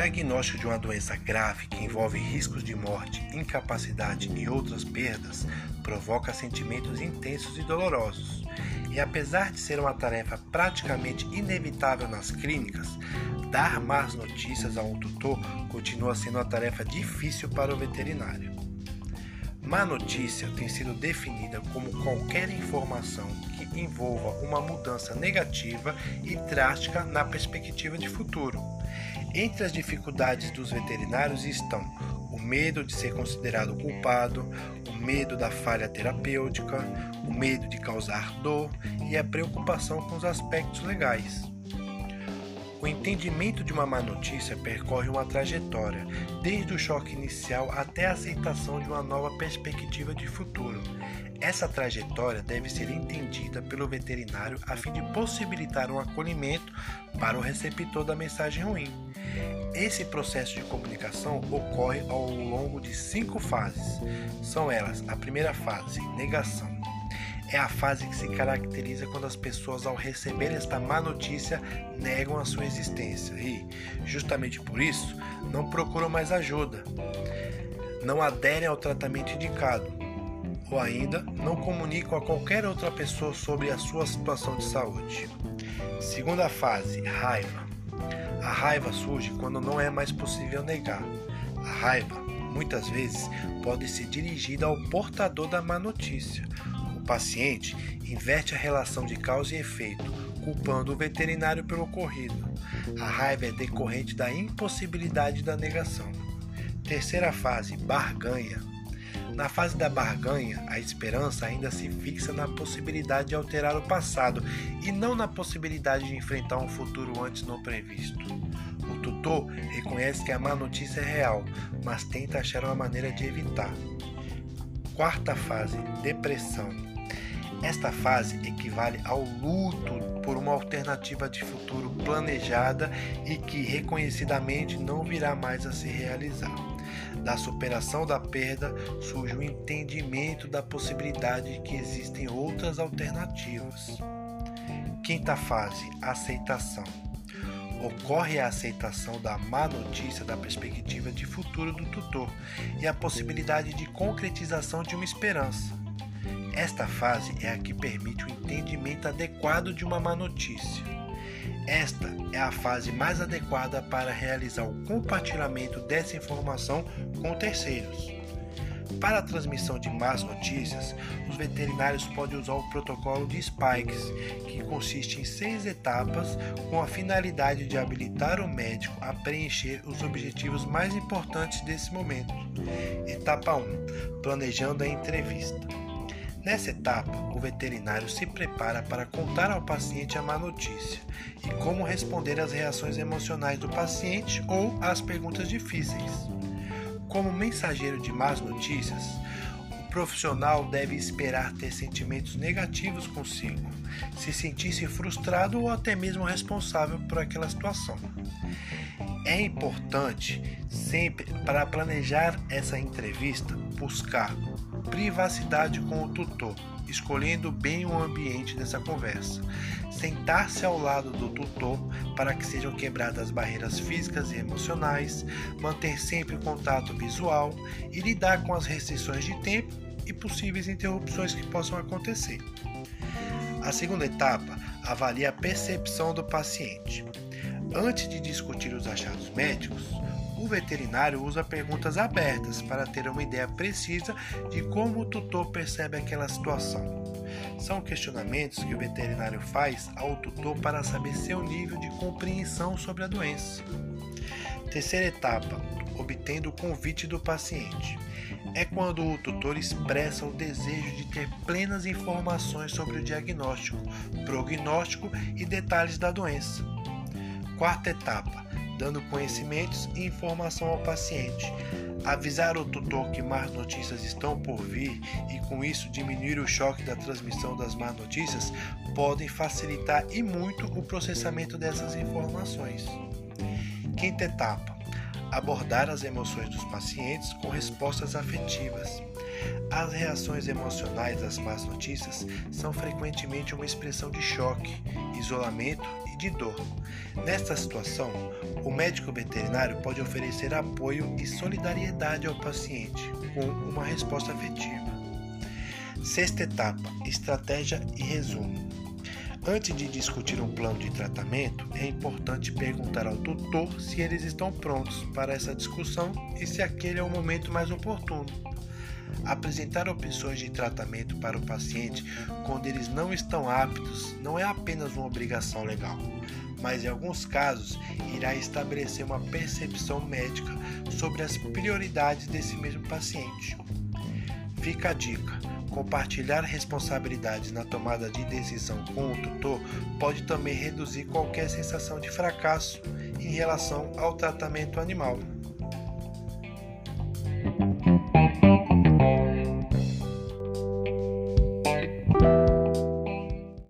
diagnóstico de uma doença grave que envolve riscos de morte, incapacidade e outras perdas provoca sentimentos intensos e dolorosos. E apesar de ser uma tarefa praticamente inevitável nas clínicas, dar más notícias a um tutor continua sendo uma tarefa difícil para o veterinário. Má notícia tem sido definida como qualquer informação que envolva uma mudança negativa e drástica na perspectiva de futuro. Entre as dificuldades dos veterinários estão o medo de ser considerado culpado, o medo da falha terapêutica, o medo de causar dor e a preocupação com os aspectos legais. O entendimento de uma má notícia percorre uma trajetória, desde o choque inicial até a aceitação de uma nova perspectiva de futuro. Essa trajetória deve ser entendida pelo veterinário a fim de possibilitar um acolhimento para o receptor da mensagem ruim. Esse processo de comunicação ocorre ao longo de cinco fases. São elas: a primeira fase, negação é a fase que se caracteriza quando as pessoas, ao receber esta má notícia, negam a sua existência e, justamente por isso, não procuram mais ajuda, não aderem ao tratamento indicado ou ainda não comunicam a qualquer outra pessoa sobre a sua situação de saúde. Segunda fase, raiva. A raiva surge quando não é mais possível negar. A raiva, muitas vezes, pode ser dirigida ao portador da má notícia paciente inverte a relação de causa e efeito, culpando o veterinário pelo ocorrido. A raiva é decorrente da impossibilidade da negação. Terceira fase, barganha. Na fase da barganha, a esperança ainda se fixa na possibilidade de alterar o passado e não na possibilidade de enfrentar um futuro antes não previsto. O tutor reconhece que a má notícia é real, mas tenta achar uma maneira de evitar. Quarta fase, depressão. Esta fase equivale ao luto por uma alternativa de futuro planejada e que reconhecidamente não virá mais a se realizar. Da superação da perda surge o entendimento da possibilidade de que existem outras alternativas. Quinta fase: aceitação. Ocorre a aceitação da má notícia da perspectiva de futuro do tutor e a possibilidade de concretização de uma esperança. Esta fase é a que permite o entendimento adequado de uma má notícia. Esta é a fase mais adequada para realizar o compartilhamento dessa informação com terceiros. Para a transmissão de más notícias, os veterinários podem usar o protocolo de Spikes, que consiste em seis etapas com a finalidade de habilitar o médico a preencher os objetivos mais importantes desse momento. Etapa 1: Planejando a entrevista. Nessa etapa, o veterinário se prepara para contar ao paciente a má notícia e como responder às reações emocionais do paciente ou às perguntas difíceis. Como mensageiro de más notícias, o profissional deve esperar ter sentimentos negativos consigo, se sentir-se frustrado ou até mesmo responsável por aquela situação. É importante sempre para planejar essa entrevista buscar privacidade com o tutor, escolhendo bem o ambiente dessa conversa. Sentar-se ao lado do tutor para que sejam quebradas as barreiras físicas e emocionais, manter sempre o contato visual e lidar com as restrições de tempo e possíveis interrupções que possam acontecer. A segunda etapa avalia a percepção do paciente. Antes de discutir os achados médicos, o veterinário usa perguntas abertas para ter uma ideia precisa de como o tutor percebe aquela situação. São questionamentos que o veterinário faz ao tutor para saber seu nível de compreensão sobre a doença. Terceira etapa: obtendo o convite do paciente. É quando o tutor expressa o desejo de ter plenas informações sobre o diagnóstico, prognóstico e detalhes da doença. Quarta etapa: dando conhecimentos e informação ao paciente. Avisar o tutor que más notícias estão por vir e com isso diminuir o choque da transmissão das más notícias podem facilitar e muito o processamento dessas informações. Quinta etapa: abordar as emoções dos pacientes com respostas afetivas. As reações emocionais às más notícias são frequentemente uma expressão de choque, isolamento de dor. Nesta situação, o médico veterinário pode oferecer apoio e solidariedade ao paciente com uma resposta afetiva. Sexta etapa: estratégia e resumo. Antes de discutir um plano de tratamento, é importante perguntar ao tutor se eles estão prontos para essa discussão e se aquele é o momento mais oportuno. Apresentar opções de tratamento para o paciente quando eles não estão aptos não é apenas uma obrigação legal, mas em alguns casos irá estabelecer uma percepção médica sobre as prioridades desse mesmo paciente. Fica a dica: compartilhar responsabilidades na tomada de decisão com o tutor pode também reduzir qualquer sensação de fracasso em relação ao tratamento animal.